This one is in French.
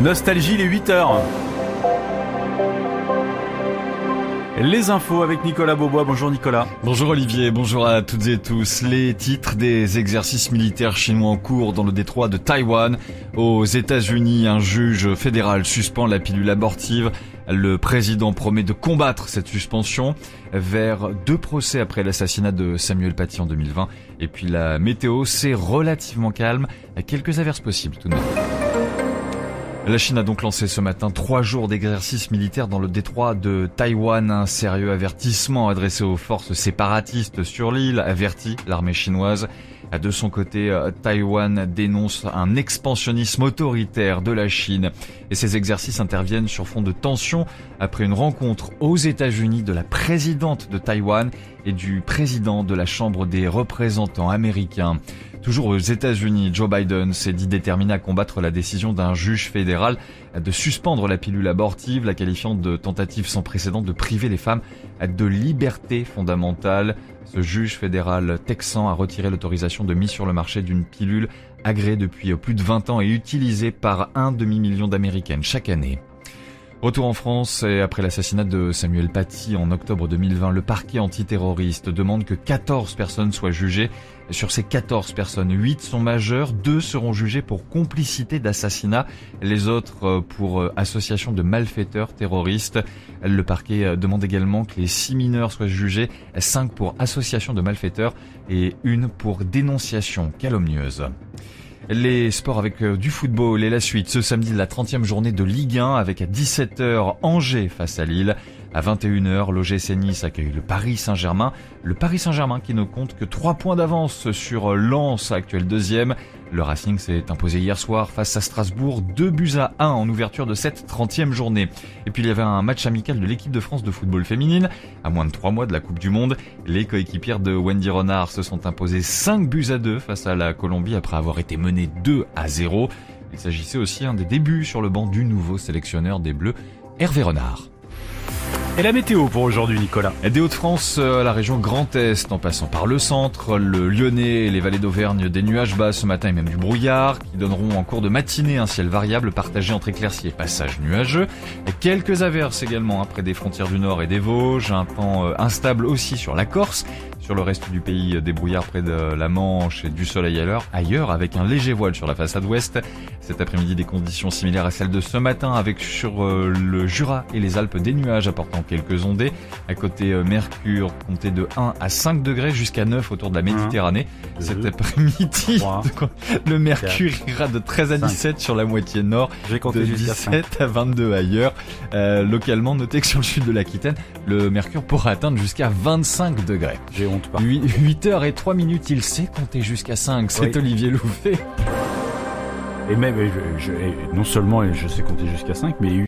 Nostalgie les 8 heures. Les infos avec Nicolas Beaubois. Bonjour Nicolas. Bonjour Olivier, bonjour à toutes et tous. Les titres des exercices militaires chinois en cours dans le détroit de Taïwan. Aux États-Unis, un juge fédéral suspend la pilule abortive. Le président promet de combattre cette suspension vers deux procès après l'assassinat de Samuel Paty en 2020. Et puis la météo, c'est relativement calme. Quelques averses possibles tout de même. La Chine a donc lancé ce matin trois jours d'exercice militaire dans le détroit de Taïwan. Un sérieux avertissement adressé aux forces séparatistes sur l'île, avertit l'armée chinoise. De son côté, Taïwan dénonce un expansionnisme autoritaire de la Chine et ces exercices interviennent sur fond de tension après une rencontre aux États-Unis de la présidente de Taïwan et du président de la Chambre des représentants américains. Toujours aux États-Unis, Joe Biden s'est dit déterminé à combattre la décision d'un juge fédéral de suspendre la pilule abortive, la qualifiant de tentative sans précédent de priver les femmes de liberté fondamentale. Ce juge fédéral texan a retiré l'autorisation de mise sur le marché d'une pilule agréée depuis plus de 20 ans et utilisée par un demi-million d'Américaines chaque année. Retour en France et après l'assassinat de Samuel Paty en octobre 2020, le parquet antiterroriste demande que 14 personnes soient jugées. Sur ces 14 personnes, 8 sont majeures, 2 seront jugées pour complicité d'assassinat, les autres euh, pour euh, association de malfaiteurs terroristes. Le parquet euh, demande également que les 6 mineurs soient jugés, 5 pour association de malfaiteurs et une pour dénonciation calomnieuse. Les sports avec euh, du football et la suite ce samedi la 30e journée de Ligue 1 avec à 17h Angers face à Lille. À 21h, l'OGC Nice accueille le Paris Saint-Germain. Le Paris Saint-Germain qui ne compte que 3 points d'avance sur Lens, actuel deuxième. Le Racing s'est imposé hier soir face à Strasbourg, 2 buts à 1 en ouverture de cette 30e journée. Et puis il y avait un match amical de l'équipe de France de football féminine. À moins de 3 mois de la Coupe du Monde, les coéquipières de Wendy Renard se sont imposées 5 buts à 2 face à la Colombie après avoir été menées 2 à 0. Il s'agissait aussi un des débuts sur le banc du nouveau sélectionneur des Bleus, Hervé Renard. Et la météo pour aujourd'hui, Nicolas Des Hauts-de-France euh, la région Grand Est, en passant par le centre, le Lyonnais et les vallées d'Auvergne, des nuages bas ce matin et même du brouillard, qui donneront en cours de matinée un ciel variable partagé entre éclaircies et passages nuageux. Et quelques averses également après des frontières du Nord et des Vosges, un temps euh, instable aussi sur la Corse. Sur le reste du pays, des brouillards près de la Manche et du soleil à l'heure, ailleurs avec un léger voile sur la façade ouest. Cet après-midi, des conditions similaires à celles de ce matin avec sur euh, le Jura et les Alpes des nuages apportant quelques ondées. À côté euh, Mercure, comptez de 1 à 5 degrés jusqu'à 9 autour de la Méditerranée. Cet après-midi, le Mercure ira de 13 à 17 sur la moitié nord, de 17 à 22 ailleurs. Euh, localement, notez que sur le sud de l'Aquitaine, le Mercure pourra atteindre jusqu'à 25 degrés. J'ai honte pas. 8, h et 3 minutes, il sait compter jusqu'à 5. C'est Olivier Louvet. Et même, non seulement je sais compter jusqu'à 5, mais